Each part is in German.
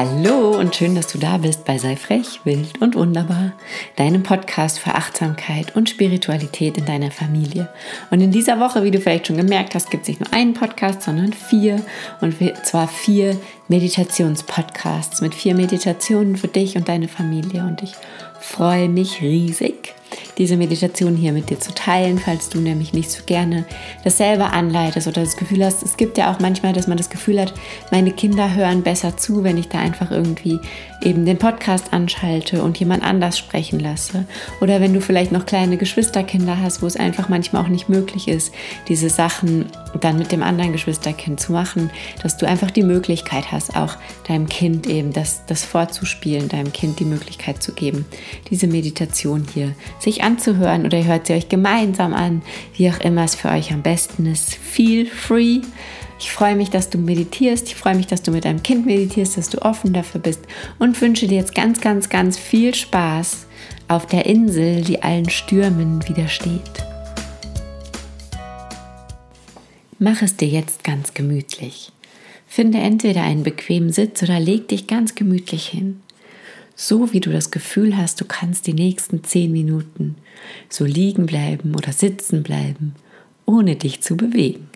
Hallo und schön, dass du da bist bei Sei frech, wild und wunderbar, deinem Podcast für Achtsamkeit und Spiritualität in deiner Familie. Und in dieser Woche, wie du vielleicht schon gemerkt hast, gibt es nicht nur einen Podcast, sondern vier und zwar vier Meditationspodcasts mit vier Meditationen für dich und deine Familie. Und ich freue mich riesig, diese Meditation hier mit dir zu teilen, falls du nämlich nicht so gerne das selber anleitest oder das Gefühl hast, es gibt ja auch manchmal, dass man das Gefühl hat, meine Kinder hören besser zu, wenn ich da einfach irgendwie eben den Podcast anschalte und jemand anders sprechen lasse. Oder wenn du vielleicht noch kleine Geschwisterkinder hast, wo es einfach manchmal auch nicht möglich ist, diese Sachen dann mit dem anderen Geschwisterkind zu machen, dass du einfach die Möglichkeit hast, auch deinem Kind eben das, das vorzuspielen, deinem Kind die Möglichkeit zu geben, diese Meditation hier sich anzuhören oder hört sie euch gemeinsam an, wie auch immer es für euch am besten ist. Feel free. Ich freue mich, dass du meditierst. Ich freue mich, dass du mit deinem Kind meditierst, dass du offen dafür bist und wünsche dir jetzt ganz, ganz, ganz viel Spaß auf der Insel, die allen Stürmen widersteht. Mach es dir jetzt ganz gemütlich. Finde entweder einen bequemen Sitz oder leg dich ganz gemütlich hin. So wie du das Gefühl hast, du kannst die nächsten zehn Minuten so liegen bleiben oder sitzen bleiben, ohne dich zu bewegen.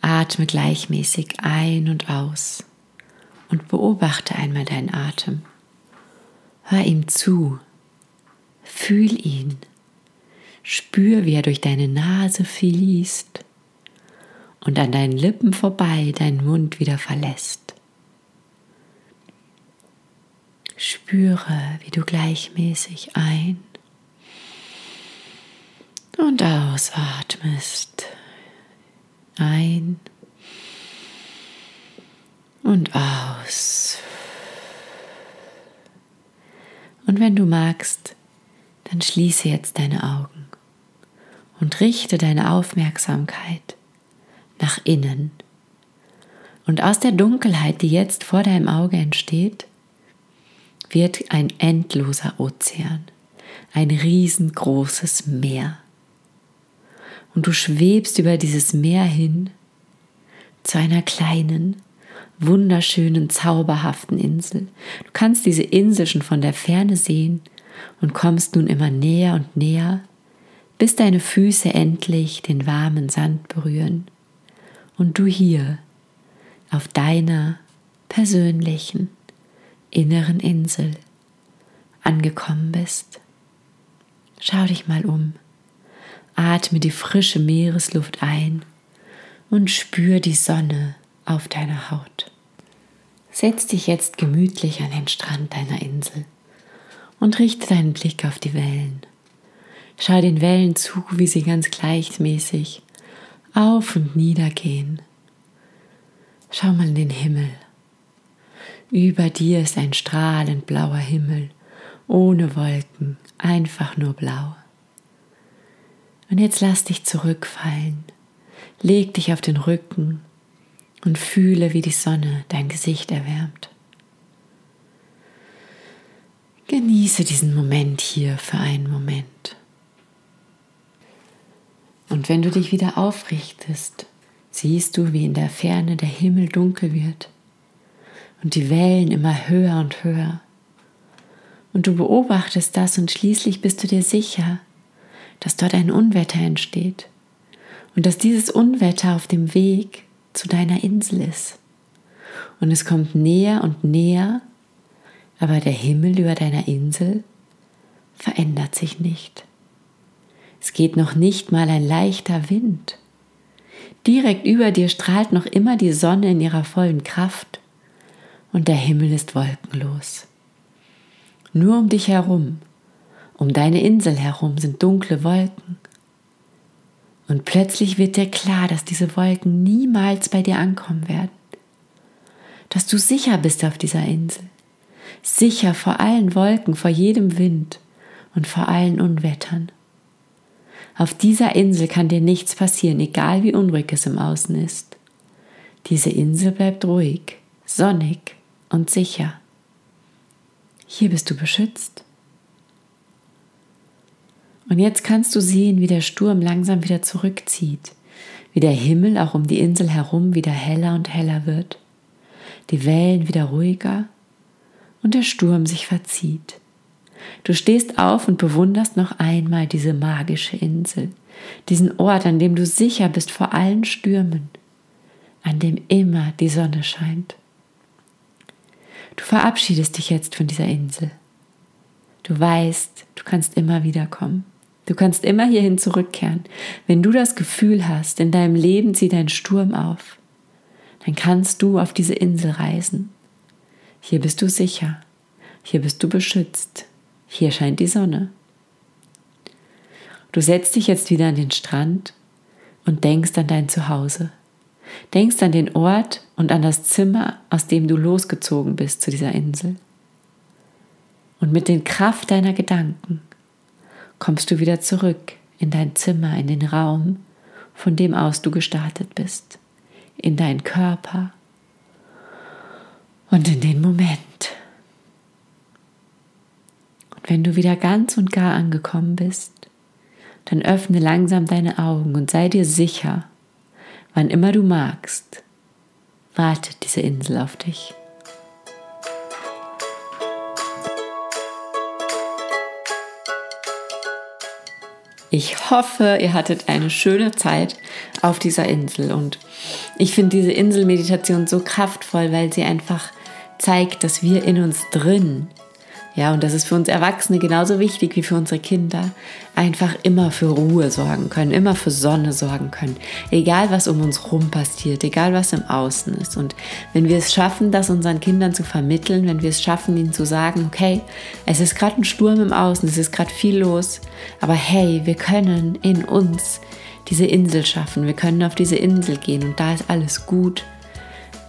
Atme gleichmäßig ein und aus und beobachte einmal deinen Atem. Hör ihm zu, fühl ihn, spür, wie er durch deine Nase fließt und an deinen Lippen vorbei deinen Mund wieder verlässt. Spüre, wie du gleichmäßig ein und ausatmest. Ein und aus. Und wenn du magst, dann schließe jetzt deine Augen und richte deine Aufmerksamkeit nach innen. Und aus der Dunkelheit, die jetzt vor deinem Auge entsteht, wird ein endloser Ozean, ein riesengroßes Meer. Und du schwebst über dieses Meer hin zu einer kleinen, wunderschönen, zauberhaften Insel. Du kannst diese Insel schon von der Ferne sehen und kommst nun immer näher und näher, bis deine Füße endlich den warmen Sand berühren und du hier auf deiner persönlichen inneren Insel angekommen bist. Schau dich mal um, atme die frische Meeresluft ein und spür die Sonne auf deiner Haut. Setz dich jetzt gemütlich an den Strand deiner Insel und richte deinen Blick auf die Wellen. Schau den Wellen zu, wie sie ganz gleichmäßig auf und nieder gehen. Schau mal in den Himmel über dir ist ein strahlend blauer Himmel, ohne Wolken, einfach nur blau. Und jetzt lass dich zurückfallen, leg dich auf den Rücken und fühle, wie die Sonne dein Gesicht erwärmt. Genieße diesen Moment hier für einen Moment. Und wenn du dich wieder aufrichtest, siehst du, wie in der Ferne der Himmel dunkel wird und die Wellen immer höher und höher. Und du beobachtest das und schließlich bist du dir sicher, dass dort ein Unwetter entsteht und dass dieses Unwetter auf dem Weg zu deiner Insel ist. Und es kommt näher und näher, aber der Himmel über deiner Insel verändert sich nicht. Es geht noch nicht mal ein leichter Wind. Direkt über dir strahlt noch immer die Sonne in ihrer vollen Kraft und der Himmel ist wolkenlos. Nur um dich herum, um deine Insel herum sind dunkle Wolken. Und plötzlich wird dir klar, dass diese Wolken niemals bei dir ankommen werden. Dass du sicher bist auf dieser Insel. Sicher vor allen Wolken, vor jedem Wind und vor allen Unwettern. Auf dieser Insel kann dir nichts passieren, egal wie unruhig es im Außen ist. Diese Insel bleibt ruhig, sonnig und sicher. Hier bist du beschützt. Und jetzt kannst du sehen, wie der Sturm langsam wieder zurückzieht, wie der Himmel auch um die Insel herum wieder heller und heller wird. die Wellen wieder ruhiger und der Sturm sich verzieht. Du stehst auf und bewunderst noch einmal diese magische Insel, diesen Ort, an dem du sicher bist vor allen Stürmen, an dem immer die Sonne scheint. Du verabschiedest dich jetzt von dieser Insel. Du weißt, du kannst immer wiederkommen. Du kannst immer hierhin zurückkehren. Wenn du das Gefühl hast, in deinem Leben zieht ein Sturm auf, dann kannst du auf diese Insel reisen. Hier bist du sicher. Hier bist du beschützt. Hier scheint die Sonne. Du setzt dich jetzt wieder an den Strand und denkst an dein Zuhause. Denkst an den Ort und an das Zimmer, aus dem du losgezogen bist zu dieser Insel. Und mit den Kraft deiner Gedanken kommst du wieder zurück in dein Zimmer, in den Raum, von dem aus du gestartet bist, in deinen Körper und in den Moment. Und wenn du wieder ganz und gar angekommen bist, dann öffne langsam deine Augen und sei dir sicher, wann immer du magst, wartet diese Insel auf dich. Ich hoffe, ihr hattet eine schöne Zeit auf dieser Insel und ich finde diese Inselmeditation so kraftvoll, weil sie einfach zeigt, dass wir in uns drin ja, und das ist für uns Erwachsene genauso wichtig wie für unsere Kinder. Einfach immer für Ruhe sorgen können, immer für Sonne sorgen können. Egal, was um uns rum passiert, egal, was im Außen ist. Und wenn wir es schaffen, das unseren Kindern zu vermitteln, wenn wir es schaffen, ihnen zu sagen, okay, es ist gerade ein Sturm im Außen, es ist gerade viel los, aber hey, wir können in uns diese Insel schaffen, wir können auf diese Insel gehen und da ist alles gut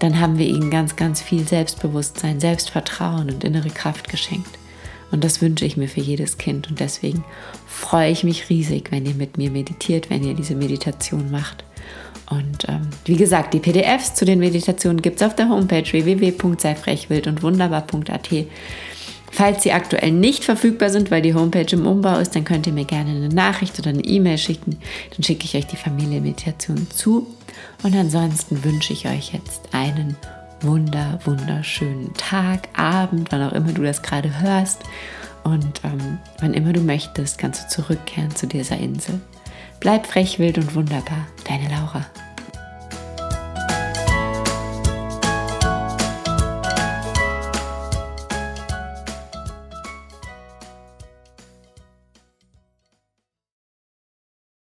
dann haben wir ihnen ganz, ganz viel Selbstbewusstsein, Selbstvertrauen und innere Kraft geschenkt. Und das wünsche ich mir für jedes Kind. Und deswegen freue ich mich riesig, wenn ihr mit mir meditiert, wenn ihr diese Meditation macht. Und ähm, wie gesagt, die PDFs zu den Meditationen gibt es auf der Homepage www.seifrechwild und wunderbar.at. Falls sie aktuell nicht verfügbar sind, weil die Homepage im Umbau ist, dann könnt ihr mir gerne eine Nachricht oder eine E-Mail schicken. Dann schicke ich euch die Familienmeditation zu. Und ansonsten wünsche ich euch jetzt einen wunder, wunderschönen Tag, Abend, wann auch immer du das gerade hörst. Und ähm, wann immer du möchtest, kannst du zurückkehren zu dieser Insel. Bleib frech, wild und wunderbar. Deine Laura.